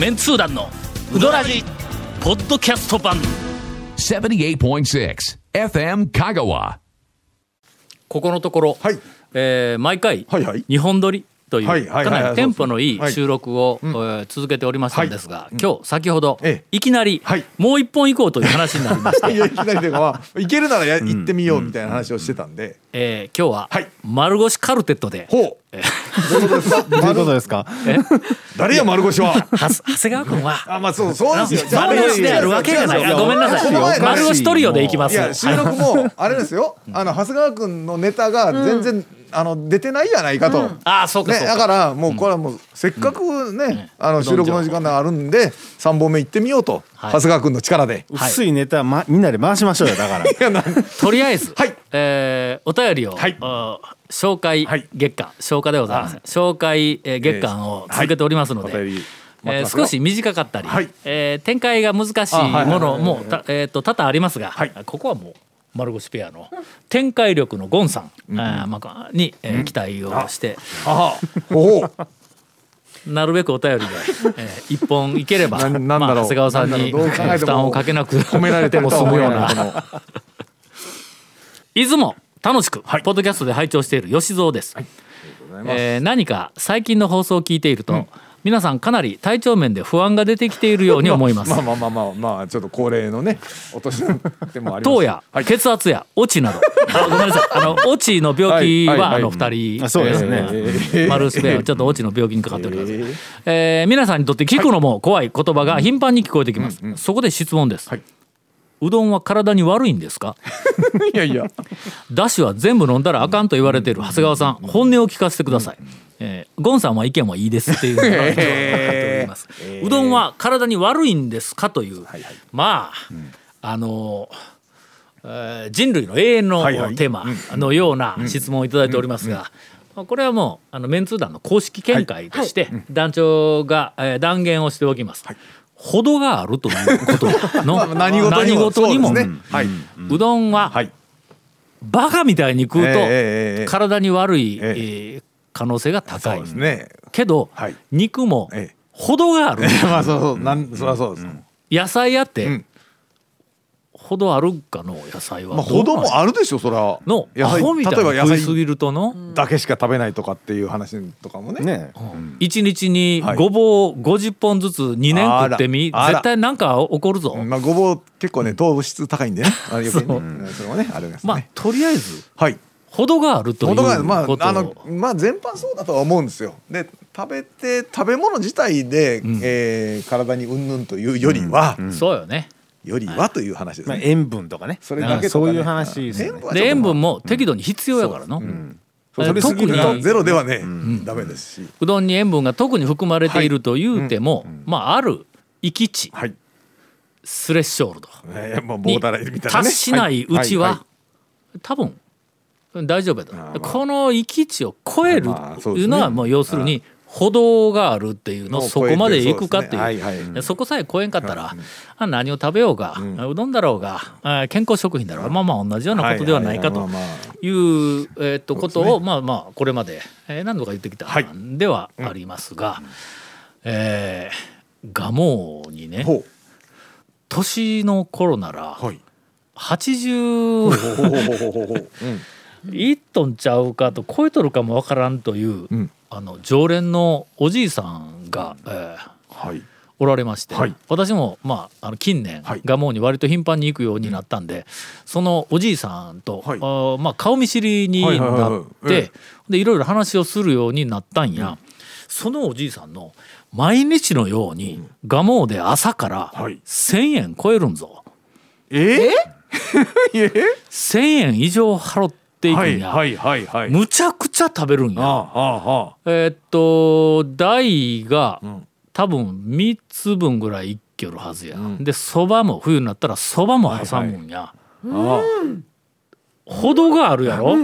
メンツー団のウドラジポッドキャスト版。78.6 FM Kagawa. ここのところ、はい。えー毎回、はいはい。日本撮りという、はいはいはいはいかなりテンポのいはい。い収録を、えー続けておりましたんですが、今日先ほど、ええ。いきなり、はい。もう一本行こうという話になりまして いやいきなりというか、まあ、行けるならや行ってみようみたいな話をしてたんで、えー今日は、はい。丸腰カルテットで、ほう。どういうことですか？どういうことですか？え？誰や丸腰は？長谷川君は。あまあそうそうですよ。丸腰であるわけがない。あごめんなさい。丸腰トリオで行きます。いや収録もあれですよ。あの長谷川君のネタが全然、あの出てないやないかと、ああそうかね、そうか、だからもうこれはもうせっかくね、あの収録の時間があるんで3本目行ってみようと、はい。長谷川君の力で。はい。薄いネタ、ま、みんなで回しましょうよだから。とりあえず、はい。えーお便りを、はい。紹介はい。月間。紹介でございません。紹介、えー月間を続けておりますので、えーますよ。少し短かったり、はい。えー展開が難しいあはいはいはいものもたえーと多々ありますが、はい。ここはもう丸腰ペアの展開力のゴンさん、あーまあ、に、えー期待をして、うなるべくお便りで、えー一本いければまあ、長谷川さんに負担をかけなく褒められてても済むような思えないこのいつも楽しく、ポッドキャストで拝聴している吉蔵です、えー何か最近の放送を聞いていると、皆さんかなり体調面で不安が出てきているように思います。まあまあまあまあまあちょっと高齢のねお年でもあります糖やはい。血圧や落ちなど。あごめんなさい。あの落ちの病気はいはいはい。はあの二人。あそうですね。えーマルスペアはちょっと落ちの病気にかかっております、えー。皆さんにとって聞くのも怖い言葉が頻繁に聞こえてきます、そこで質問です、はいうどんは体に悪いんですか？いやいや。だしは全部飲んだらあかんと言われている。長谷川さん本音を聞かせてください、えーゴンさんは意見はいいですっていうのが今日はっております。うどんは体に悪いんですかという、まあ、あのえー人類の永遠のはいはい。テーマのような質問をいただいておりますが、まあこれはもうあのメンツー団の公式見解として団長が、えー断言をしておきます。ほどがあるということのまあ 何事にも。事にも。そうはい、うどんははい。バカみたいに食うとええええええ。体に悪い、ええ。ー可能性が高い。ですね。けど、はい。肉もええ。程がある。まあそうそう。なんそりゃそうです、野菜やって、うん程あるかの野菜は。まあほどもあるでしょそれはの野菜アホみたい例えば野菜に食いすぎるとの、だけしか食べないとかっていう話とかもね。ね一日にはい。ごぼう50本ずつ2年食ってみ、絶対なんか起こるぞ、まあごぼう結構ね糖質高いんでね。あ余計に。ねう。ん。それもねあれですね、まあとりあえずはい。程があるということを、ああのまあ全般そうだとは思うんですよ。で食べて食べ物自体で、えー体にうんぬんというよりは、そうよねよりはという話ですまあ、ね、塩分とかね。それだけとかね。そういう話ですよねで塩分も適度に必要やからの、そう。取りすぎる特にとゼロではね、ダメですし。うどんに塩分が特に含まれているというても、まあある域値はい、スレッショールドえー、まあボにーたいなね。達しないうちは、い。い。多分大丈夫やと、まあ。この域値を超えるというのはもう要するに歩道があるっていうのそこまで行くかっていう。そこさえ超えんかったら、あ何を食べようが、うどんだろうがあ健康食品だろうが、まあまあ同じようなことではないかとはいう、えとことを、まあまあこれまで、えー何度か言ってきたはい。んではありますが、えー、蒲生にねほ年の頃ならうはい。80ほうほうほうほうほうほうう。ん。いっとんちゃうかと超えとるかもわからんという、うんあの常連のおじいさんが、えーはい。おられまして、はい。私も、まあ、あの近年、はい。蒲生に割と頻繁に行くようになったんで、そのおじいさんと、はい。あーまあ、顔見知りにないっえてでいろいろ話をするようになったんや、そのおじいさんの毎日のように蒲生で朝からはい。1,000円超えるんぞ。え？え？1,000円以上払っていくんや、はいはいはいはい。むちゃくちゃ食べるんや。ああああ。えーっと大がん。多分3つ分ぐらいいけるはずや、ん。でそばも冬になったらそばも挟むんや、あ程があるやろ、あ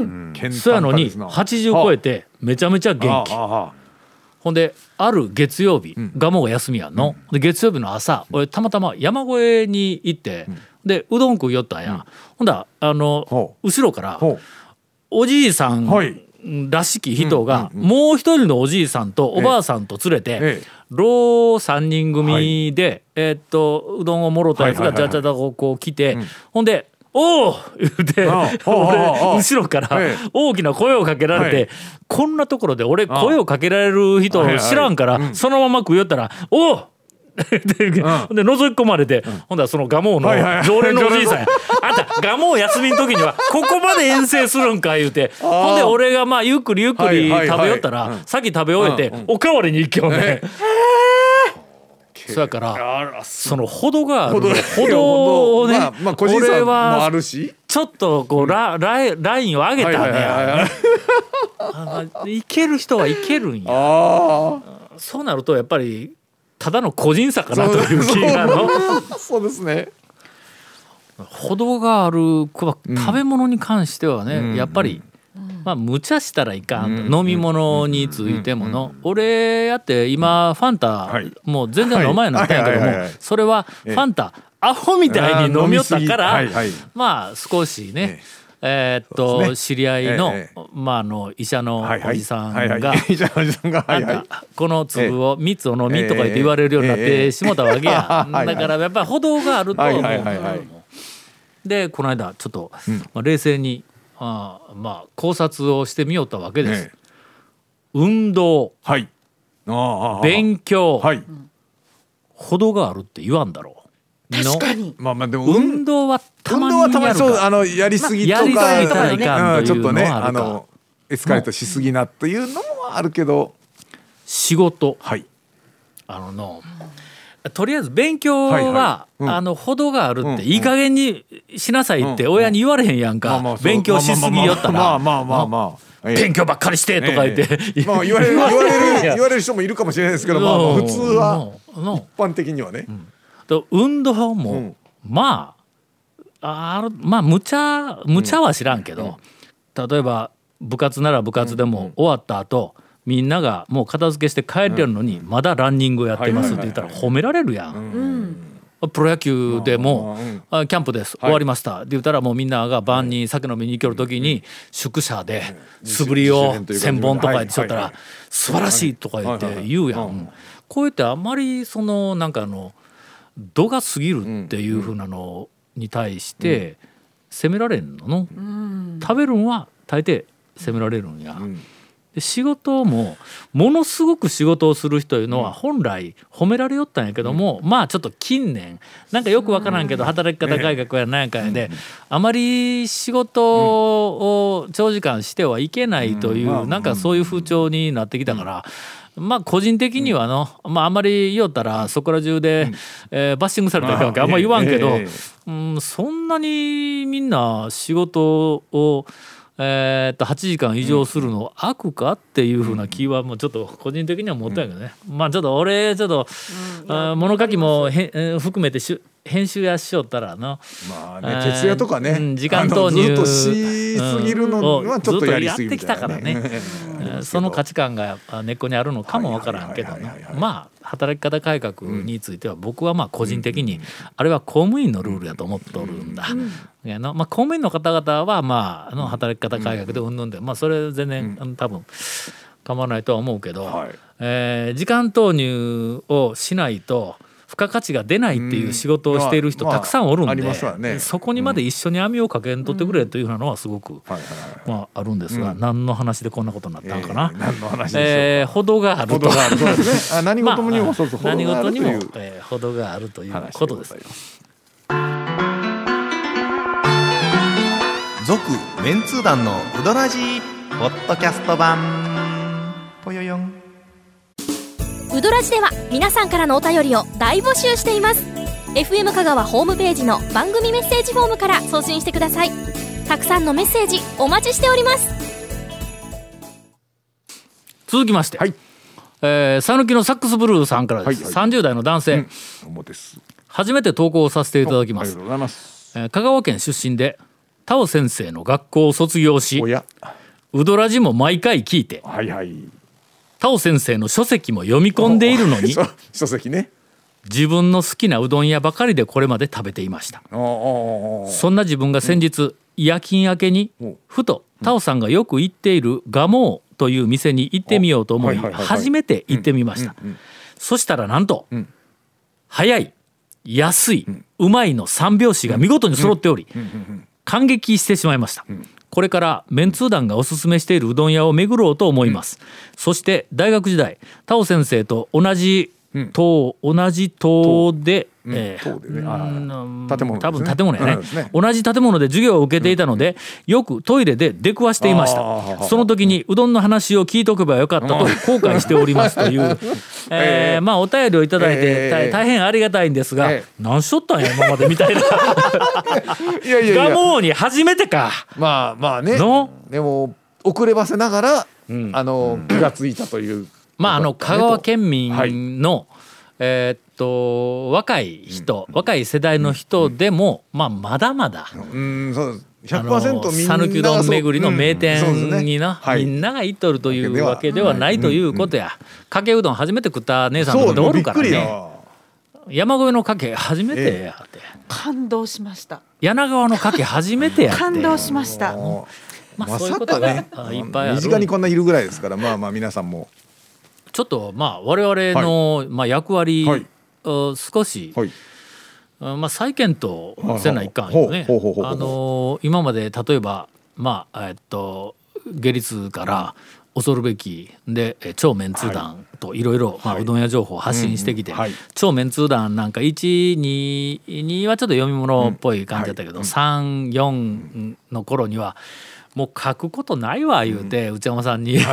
そうやのに80超えてめちゃめちゃ元気。あああほんである月曜日蒲生が休みやんの、で月曜日の朝俺たまたま山越えに行って、でうどん食いよったんや、ほんだらあのほ後ろからほうおじいさんはい。らしき人がもう一人のおじいさんとおばあさんと連れてええ。老3人組でえーっとうどんをもろたやつがはいはいはいじゃじゃじゃこうこう来てほんで「おお!」言うて 俺後ろからええ。大きな声をかけられはてこんなところで俺声をかけられる人知らんからそのまま食いよったら「おお!」でで覗き込まれて、ほんだらその蒲生の常連のおじいさんや「あんた蒲生休みの時にはここまで遠征するんか」言うてほんで俺がまあゆっくりゆっくり食べよったら、さっき食べ終えて、おかわりに行きよね。そやからその程があるほど程をね、まあまあ個人差俺もあはるし。ちょっとこうラライラインを上げたね、はいはいける人はいけるんや。あそうなるとやっぱりただの個人差かなという気がの。あそうですね。程がある食べ物に関してはね、やっぱり、まあ無茶したらいかん、飲み物についてもの、俺やって今ファンタ、はい。もう全然飲まんようになったんやけどもそれはファンタアホみたいに飲みよったから、まあ少しね、えーっと知り合いの、ええまああの 医者のおじさんが医者のおじさんがはいはい。なんかこの粒を3つを飲みとか言って言われるようになっええてしもたわけや。だからやっぱり歩道があると思う。でこの間ちょっと、まあ、冷静にあーまあ考察をしてみよったわけです。ええ。運動。はい。勉強、はい。歩道があるって言わんだろう。確かに。まあまあでも運動はた運ま動はたまににやるかそうあのやりすぎとまあやりすかぎたらいかんというちょっとねあるかあのエスカレートしすぎなというのもあるけど。仕事。はい。あののとりあえず勉強は、はいはい。うん。あの歩道があるって、うんいい加減にしなさいってうん親に言われへんやんか、まあまあそう。勉強しすぎよったら。まあまあまあまあ勉強ばっかりしてとか言って、ええ。まあ言われる 言われる。言われる人もいるかもしれないですけどまあまあ普通は一般的にはね。と運動も、うん。まああるまあ無茶無茶は知らんけど、例えば部活なら部活でも終わった後みんながもう片付けして帰れるのにまだランニングをやってますって言ったら褒められるやん。プロ野球でも「あキャンプです終わりました」って言ったらもうみんなが晩に酒飲みに行ける時に宿舎で素振りを1,000本とか言ってしょったら「素晴らしい」とか言って言うやん。こうやってあんまりそのなんかあの度が過ぎるっていうふうなのに対して責められんのの、食べるんは大抵責められるんや。で仕事もものすごく仕事をする人いうのは本来褒められよったんやけども、まあちょっと近年なんかよくわからんけど働き方改革やなんやかんやであまり仕事を長時間してはいけないというなんかそういう風潮になってきたから。まあ個人的にはの、まああんまり言おったらそこら中で、えーバッシングされたわけあんま言わんけど、ええ。うん、そんなにみんな仕事を、えーっと8時間以上するの悪かっていうふうな気はもうちょっと個人的には持ったんやけどね、まあちょっと俺ちょっと、あー物書きもへえー含めてしゅ編集やしよったらのまあえーね徹夜とかね。うん時間投入ずっとしすぎるのはちょっとやりすぎずっとやってきたからね。えーその価値観があ根っこにあるのかもわからんけどまあ働き方改革については僕はまあ個人的にあれは公務員のルールやと思っとるんだ。まあ、公務員の方々はまああの働き方改革でうんぬんでまあそれ全然あの多分構わないとは思うけど、はい。えー時間投入をしないと付加価値が出ないっていう仕事をしている人たくさんおるんで、そこにまで一緒に網をかけんとってくれというようなのはすごく、まあ、あるんですが、何の話でこんなことになったんかな。えー何の話でしょうか。えー、程があると。程があるそうですねあ何事にもそうそうまあ何事にも程があるというえー程があるという話ことです。続メンツー団のウドラジーポッドキャスト版ウドラジでは皆さんからのお便りを大募集しています。FM 香川ホームページの番組メッセージフォームから送信してください。たくさんのメッセージお待ちしております。続きまして、はい。えー讃岐のサックスブルーさんからです、はいはい。30代の男性、思うです。初めて投稿させていただきます。ありがとうございます。えー香川県出身でタオ先生の学校を卒業しおや。ウドラジも毎回聞いて。はいはいタオ先生の書籍も読み込んでいるのに 書書籍ね。自分の好きなうどん屋ばかりでこれまで食べていました。そんな自分が先日夜勤明けにおふとタオさんがよく行っているガモーという店に行ってみようと思い初めて行ってみました。そしたらなんとん。早い安いうまいの三拍子が見事に揃っており感激してしまいました。これからメンツー団がおすすめしているうどん屋を巡ろうと思います。そして大学時代タオ先生と同じ棟同じ棟でえ建物多分建物やね。同じ建物で授業を受けていたので、よくトイレで出くわしていました。その時にうどんの話を聞いておけばよかったと後悔しておりますという、えーまあお便りをいただいて、えー。大大変ありがたいんですが、え何しとったんや今までみたいな。いやいやいや。ガモーに初めてか。まあまあね。の？でも遅ればせながら、あの気がついたというまああの香川県民はい。の、えーっと若い人、若い世代の人でも、まあまだまだ。うんそうです。あの100%みんな讃岐うどん巡りの名店うんそうですね。にな、はい。みんなが行っとるというわわけけではないということや、かけうどん初めて食った姉さんとかでおるっくりねや。山越えのかけ初めてやって、感動しました。柳川のかけ初めてやって。感動しました。もまあまそういうことがさかね。あいっぱいある。身近にこんないるぐらいですからまあまあ皆さんもちょっとまあ我々の、まあ、役割、はい。を少し、はい。あまあ、再検討せないかんよね。あのー今まで例えばまあえっと下律から恐るべきでえ超メンツー団とい。ろいろまあうどん屋情報を発信してきて、うんうんはい。超メンツー団なんか12はちょっと読み物っぽい感じだったけど、34の頃にはもう書くことないわ言うて、内山さんに、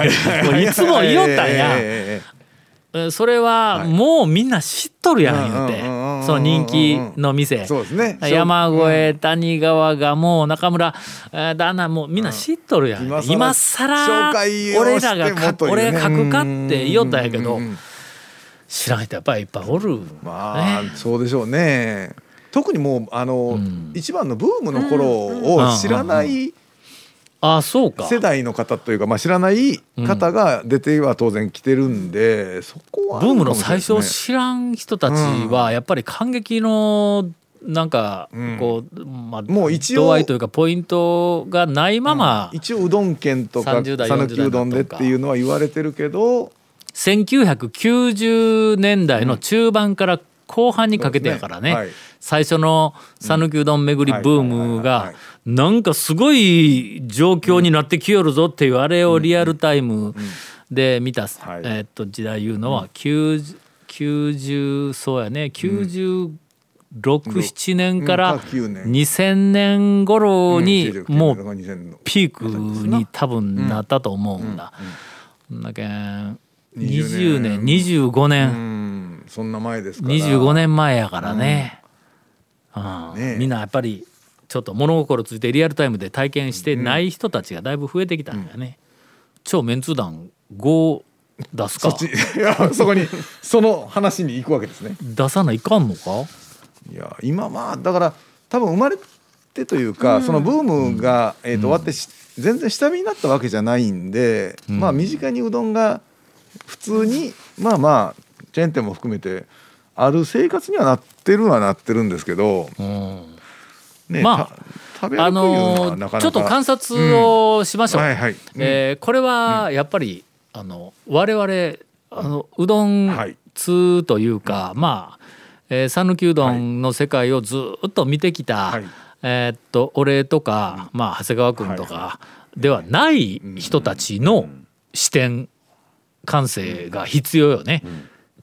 もういつも言いよったんや。それはもうみんな知っとるやん言うて。その人気の店。そうですね。山越え谷川がもう中村えー旦那もうみんな知っとるやん。今更俺らがしてもかというね。俺が書くかって言いよったんやけど知らん人やっぱりいっぱいおる。まあ、ね。そうでしょうね。特にもうあの、ん。一番のブームの頃を知らないあそうか。世代の方というか、まあ、知らない方が出ては当然来てるんで、そこはあブームの最初知らん人たちはやっぱり感激のなんかうん。こう、まあ、もう一応度合いというかポイントがないまま、一応うどん県とか30代讃岐うどんでっていうのは言われてるけど1990年代の中盤から後半にかけてやからね,、ね。はい。最初の讃岐うどん巡りブームはいはいはいがはいなんかすごい状況になってきよるぞっていうあれをリアルタイムで見た、はい。えーっと時代いうのは 90, 90そうやね。967年からうん。か9年2000年頃にうん。もう2000のピークに多分なったと思うんだ。だけん20年25う年んそんな前ですから25年前やからね,、うんみんなやっぱりちょっと物心ついてリアルタイムで体験してない人たちがだいぶ増えてきたんだよね。超メンツ団5出すか？そっち いやそこにその話に行くわけですね。出さないかんのか？いや今まあだから多分生まれてというか、そのブームが、えーと終わってし全然下火になったわけじゃないんで、まあ身近にうどんが普通にまあまあチェーン店も含めてある生活にはなってるのはなってるんですけど、うんねまああのちょっと観察をしましょう。はいはい、うん。えーこれはやっぱり、あの我々あのうどんはい通というか、まあえー讃岐、うどんの世界をずっと見てきた、はい。えーっと俺とか、まあ、長谷川君とかではない人たちの視点感性が必要よね。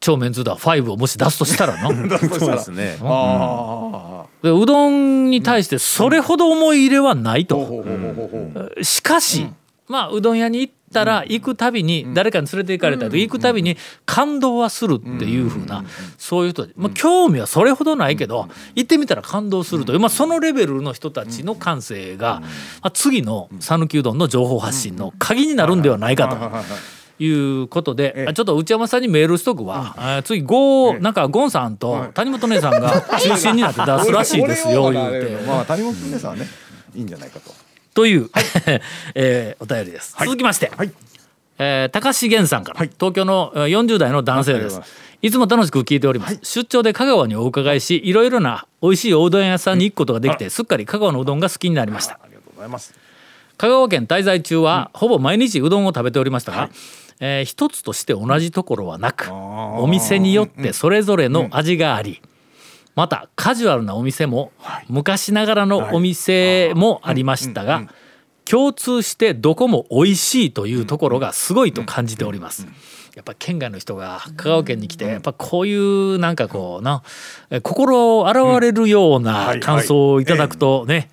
超メンツだ5をもし出すとしたらな。そうですね。あでうどんに対してそれほど思い入れはないあ、と。ほうほうほうほうほうしかし、まあうどん屋に行ったら行くたびに誰かに連れて行かれたり行くたびに感動はするっていうふうなそういう人まあ、興味はそれほどないけど行ってみたら感動するという、まあ、そのレベルの人たちの感性が、まあ、次の讃岐うどんの情報発信の鍵になるんではないかと。いうことで、ちょっと内山さんにメールしとくわ、あー次ゴーなんかゴンさんと谷本姉さんが 中心になって出すらしいですよ言うて。まあ谷本姉さんはねいいんじゃないかと。という、えーお便りです、続きまして、はい。えー高重源さんから、はい。東京のえー40代の男性です。いつも楽しく聞いております、出張で香川にお伺いしいろいろな美味しいおうどん屋さんに行くことができてすっかり香川のうどんが好きになりました。ございます。香川県滞在中は、ほぼ毎日うどんを食べておりましたが、えー一つとして同じところはなくお店によってそれぞれの味があり、またカジュアルなお店も、昔ながらのお店もありましたが、共通してどこも美味しいというところがすごいと感じております。やっぱ県外の人が香川県に来てやっぱこういうなんかこうなえ心洗われるような感想をいただくとね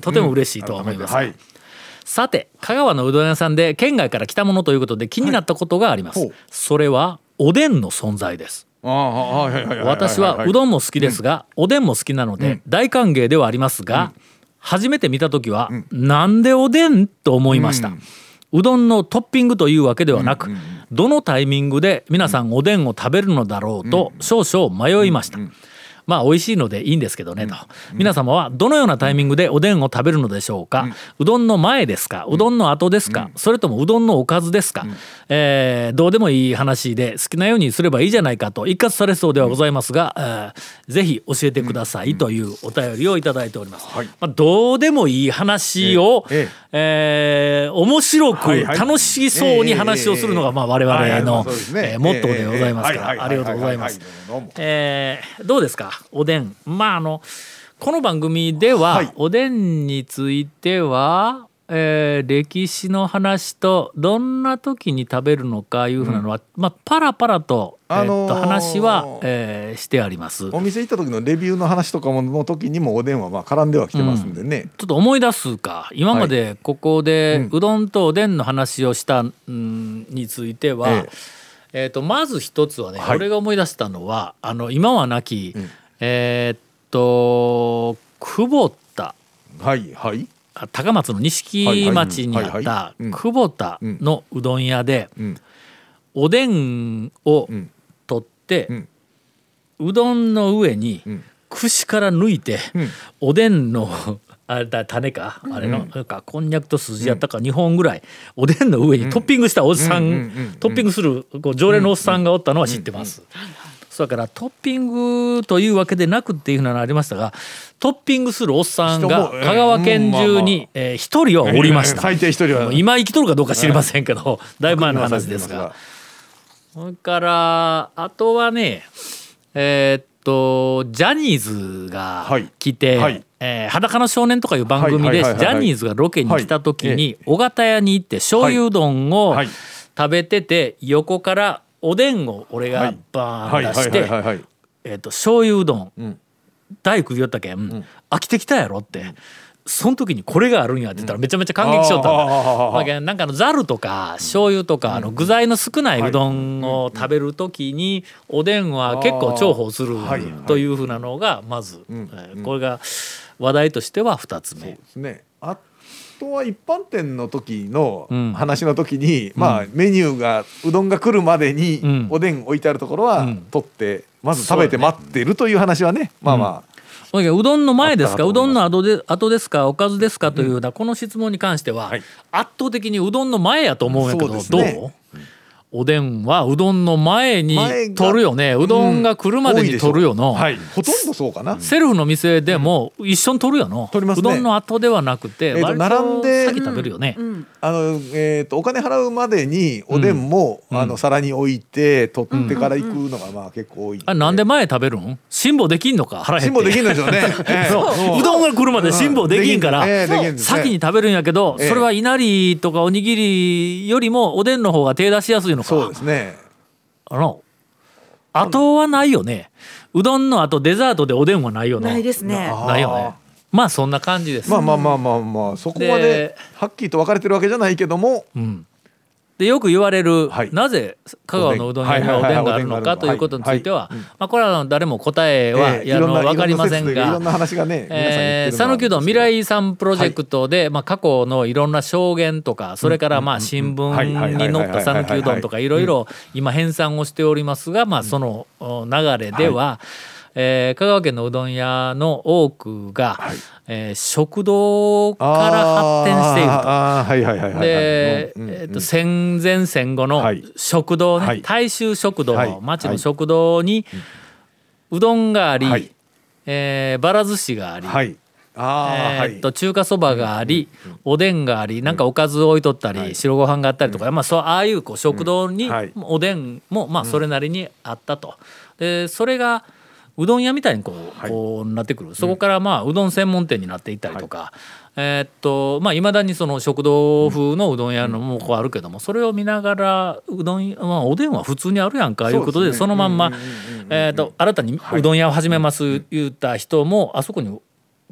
とても嬉しいとは思いますが。はいさて香川のうどん屋さんで県外から来たものということで気になったことがあります、はい。それはおでんの存在です。私はうどんも好きですが、おでんも好きなので大歓迎ではありますが、初めて見た時は、なんでおでんと思いました、うどんのトッピングというわけではなく、どのタイミングで皆さんおでんを食べるのだろうと少々迷いました、まあ美味しいのでいいんですけどねと、皆様はどのようなタイミングでおでんを食べるのでしょうか、うどんの前ですか？うどんの後ですか、それともうどんのおかずですか、えーどうでもいい話で好きなようにすればいいじゃないかと。一括されそうではございますが、えーぜひ教えてくださいというお便りをいただいております。はい。まあ、どうでもいい話を、ええー面白く楽しそうに話をするのがまあ我々のえーモットーでございますから。ありがとうございます。えーどうですか？おでん。まああのこの番組では、はい。おでんについては、えー歴史の話とどんな時に食べるのかいうふうなのは、まあパラパラと,、えーっとあのー話は、えーしてあります。お店行った時のレビューの話とかもの時にもおでんはまあ絡んではきてますんでね、ちょっと思い出すか。今までここでうどんとおでんの話をしたんについては、ええ。ー、とまず一つはね、はい。俺が思い出したのはあの今はなき、えーっと久保田。はいはい。あ高松の錦町にあったうん。久保田のうどん屋でうん。おでんをうん。取って、うどんの上にん。串から抜いて、うん。おでんの あれだ種か？あれの、なんかこんにゃくと筋やったか2本ぐらい。おでんの上にトッピングしたおっさん、トッピングするこう常連のおっさんがおったのは知ってます。それからトッピングというわけでなくっていうふうなのありましたがトッピングするおっさんが香川県中にえー一人はおりました。最低一人は。今生きとるかどうか知りませんけど、だいぶ前の話ですが。それからあとはねえーっとジャニーズがはい。来て、はい。えー裸の少年」とかいう番組でジャニーズがロケに来た時はい。に尾形屋に行って醤油うどんをはい。食べてて横からおでんを俺がバーン出してえーっと醤油うどん。ん。大食いよったけ？ん。飽きてきたやろって。その時にこれがあるんやって言ったらめちゃめちゃ感激しよったんだ。あーあーあーあーだけどなんかあのざるとか醤油とかあの具材の少ないうどんを食べる時におでんは結構重宝するはいというふうなのがまずえーこれが話題としては2つ目。ね。あとは一般店の時のうん。話の時に、まあメニューがうどんが来るまでにうん。おでん置いてあるところはうん。取ってまず食べて待ってるという話はねまあまだけどうどんの前ですか？うどんの後で後ですか？おかずですか？というようなこの質問に関してははい。圧倒的にうどんの前やと思うんやけどどうねおでんはうどんの前に取るよね。うどんが来るまでに取るよの。あはい。ほとんどそうかな。セルフの店でも一緒に取るよの、取りますね。うどんの後ではなくて、並んでと先食べるよね、うん。あのえー、とお金払うまでにおでんも、うん。あの皿に置いて取ってから行くのがまあ結構多い。あれなんで前食べるん？辛抱できんのか？腹減って。辛抱できるんでしょうね。ええ。そう。う。どんが来るまで辛抱できんから、ええできんですね。先に食べるんやけど、ええ。それはいなりとかおにぎりよりもおでんの方が手出しやすいのか。そうですね。あの後はないよね。うどんの後デザートでおでんはないよね。ないですね。あないよね。まあそんな感じです、まあまあまあまあまあそこまでではっきりと分かれてるわけじゃないけども、うん、でよく言われる、はい。なぜ香川のうどん屋にはおでんがあるのかということについてはまあこれは誰も答えは、ええやあの分かりませんが讃岐うどん未来遺産プロジェクトで、まあ、過去のいろんな証言とかそれからまあ新聞に載った讃岐うどんとかいろいろ今編纂をしておりますが、まあ、そのお流れでは、えー香川県のうどん屋の多くが、えー食堂から発展していると。で、うんうんえー、と戦前戦後のはい。食堂ね、はい。大衆食堂、はい。町の食堂にうどんがあり、はい。えーばら寿司があり、はい。あーえーっと中華そばがあり、おでんがありなんかおかず置いとったり、白ご飯があったりとか、まあ、そうああいうこう食堂におでんもまあそれなりにあったと。でそれがうどん屋みたいにこう,、はい。こうなってくる。そこからまあうどん専門店になっていったりとか、えーっとまあいまだにその食堂風のうどん屋のもこうあるけどもそれを見ながらうどん、まあ、おでんは普通にあるやんかいうことでそのまんまえーっと新たにうどん屋を始めます言った人もあそこに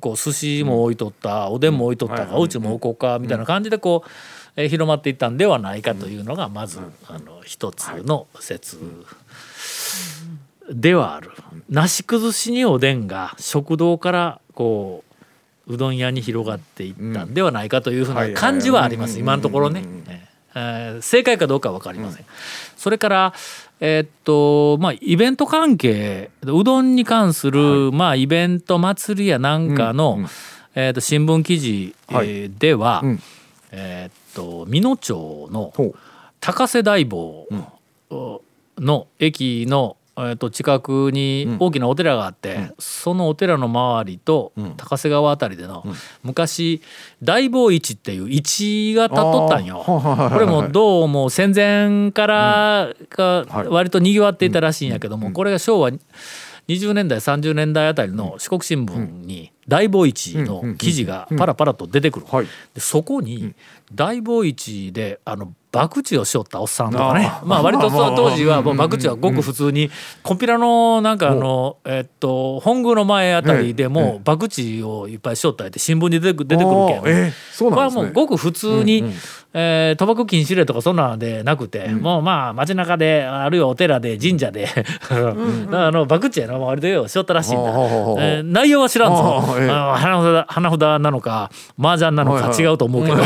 こう寿司も置いとったおでんも置いとったおうちも置こうかみたいな感じでこう、えー広まっていったんではないかというのがまずあの一つの説ではある。なし崩しにおでんが食堂からこううどん屋に広がっていったんではないかというふうな感じはあります。今のところね。えー正解かどうかは分かりません。それからえーっとまあイベント関係うどんに関する、まあイベント祭りやなんかの、えーっと新聞記事、えーでは、うん。えーっと美濃町の高瀬大坊の駅の、えー、と近くに大きなお寺があって、そのお寺の周りと高瀬川あたりでの、昔大坊市っていう市が立っとったんよ。これもどうも戦前からがはい。割とにぎわっていたらしいんやけども、これが昭和20年代30年代あたりの四国新聞に大坊市の記事がパラパラと出てくる。はい。でそこに大坊市であの博打をしよったおっさんとかね。まあ割と当時はもう博打はごく普通にコンピラのなんかあのえっと本宮の前あたりでもう博打をいっぱいしよったりって新聞に出てくるけんこれはもうごく普通に、えー賭博禁止令とかそんなのでなくて、もうまあ街中であるいはお寺で神社で あの博打やの割とようしよったらしいんだ、内容は知らんぞ花札花札なのか麻雀なのか違うと思うけど、うん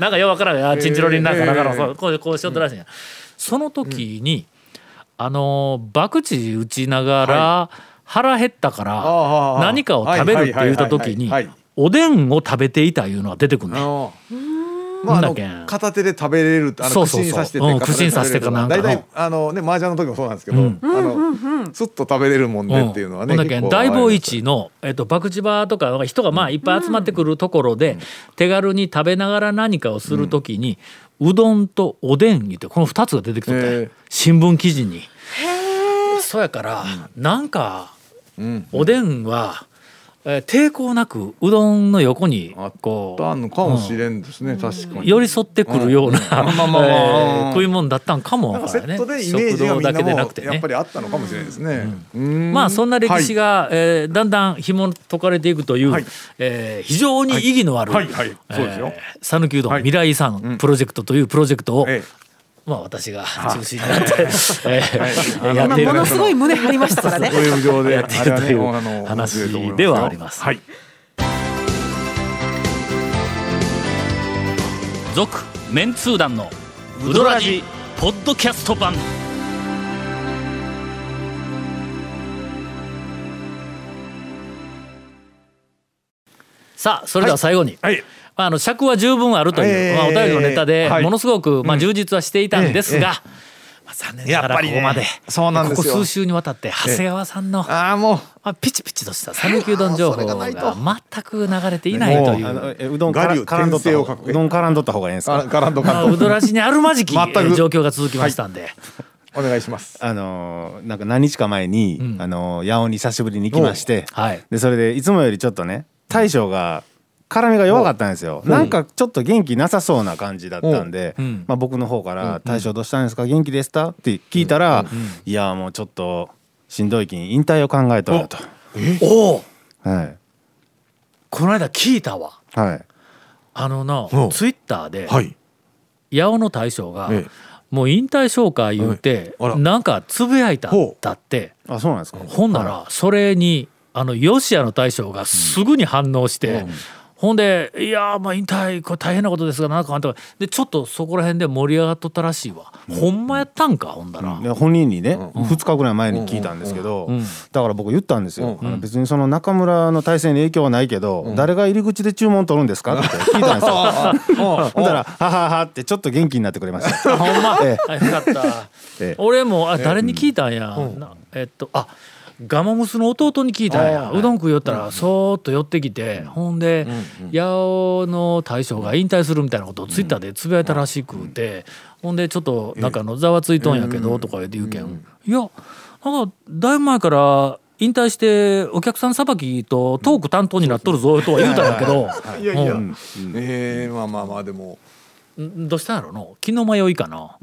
なんかようわからんあチンチロリンなんかなんかのええ。そうこうこうしよったらしいんや、その時に、あの博打打ちながら、腹減ったかあら何かを食べるって言った時におでんを食べていたいうのは出てくるね。まあ、あの片手で食べれるってあのそうそうそう。串に刺しててうん片手で串に刺してかなんかの大体あのね麻雀の時もそうなんですけど、うん。あのスッと食べれるもんねっていうのはね、大坊市の、えっと、博打場とか人がまあいっぱい集まってくるところで、手軽に食べながら何かをするときに、うどんとおでん言ってこの2つが出てきとったんや。へえ。新聞記事に。そうやから、なんかうん。おでんは、えー抵抗なくうどんの横にあこあんのかもしれんですね、確かに。寄り添ってくるような、食い物だったんかもセットでイメージがみんな食堂だけでなもくてね。やっぱりあったのかもしれないですね。うん。まあそんな歴史が、えーだんだん紐解かれていくという、はい。えー非常に意義のある讃岐うどんはい。未来遺産プロジェクトというプロジェクトを、えまあ私が中心になって、えーやっ今ているものすごい胸張りましたからね。え、ウェブ上でやっているという話ではあります。はい。続メンツー団のウドラジポッドキャスト版。さあそれでは最後に、はい。まあ、あの尺は十分あるという、ええまあ、お便りのネタではい。ものすごく、まあ、充実はしていたんですが、まあ、残念ながらここまで、そうなんですよ。ここ数週にわたって長谷川さんの、ああもう。まあ、ピチピチとした讃岐うどん情報がないと。が全く流れていないという。えうどんから絡んどったうどん絡んどった方がいいんですあか？ガランドカまあ、うどらじにあるまじき全く。状況が続きましたんで、お願いします。あのーなんか何日か前に、うん。あのー八尾に久しぶりに行きましてはい。でそれでいつもよりちょっとね大将が絡みが弱かったんですよ。なんかちょっと元気なさそうな感じだったんで、うん。まあ、僕の方から「大将どうしたんですか？元気ですか?」って聞いたら「いやもうちょっとしんどいきに引退を考えとると」おおはい。この間聞いたわ。はい。あのなう。んツイッターではい。八尾の大将がええ。もう引退紹介言うてはなんかつぶやいただって。あそうなんですか。ほんならそれにあの吉谷の大将がすぐに反応して、ほんで「いやーまあ引退これ大変なことですがなんかあんたでちょっとそこら辺で盛り上がっとったらしいわ、ほんまやったんかほんだら、で本人にね、2日ぐらい前に聞いたんですけど、うん。だから僕言ったんですよ、別にその中村の体制に影響はないけど、誰が入り口で注文取るんですかって聞いたんですよ。ほんだら「ははは」ってちょっと元気になってくれました。ほんま、えあよかった、ええ。俺もあ誰に聞いたんや、なえっとあガマムスの弟に聞いたんや。うどん食いよったらそーっと寄ってきてほんで八尾の大将が引退するみたいなことをツイッターでつぶやいたらしくてほんでちょっとなんかのざわついとんやけどとか言うて言うけん。いやなんかだいぶ前から引退してお客さんさばきとトーク担当になっとるぞとは言うたんやけどいやいや、うん。えーまあまあまあでも。んどうしたんやろの気の迷いかな？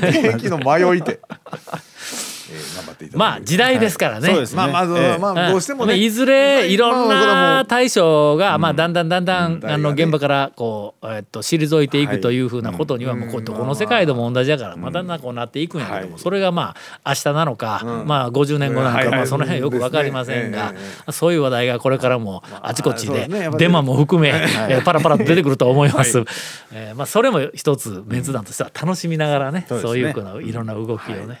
天 気の迷いて、えー頑張っていただまあ時代ですからね、まあままあどうしてもね、まあいずれいろんな大将が、まあ、だんだんだんだん、うん。あの現場からこう、えっと、退いていくはいとい。うふうなことには、もうこうどこの世界でも同じだから、まだんだんこうなっていくんやけども、はい。それがまあ明日なのか、うん。まあ50年後なのか、まあ、その辺はよく分かりませんが、そういう話題がこれからもあちこちでデマも含め、えーパラパラと出てくると思います。えーまあ、それも一つメンツ団としては楽しみながらね、そういういろんな動きをね。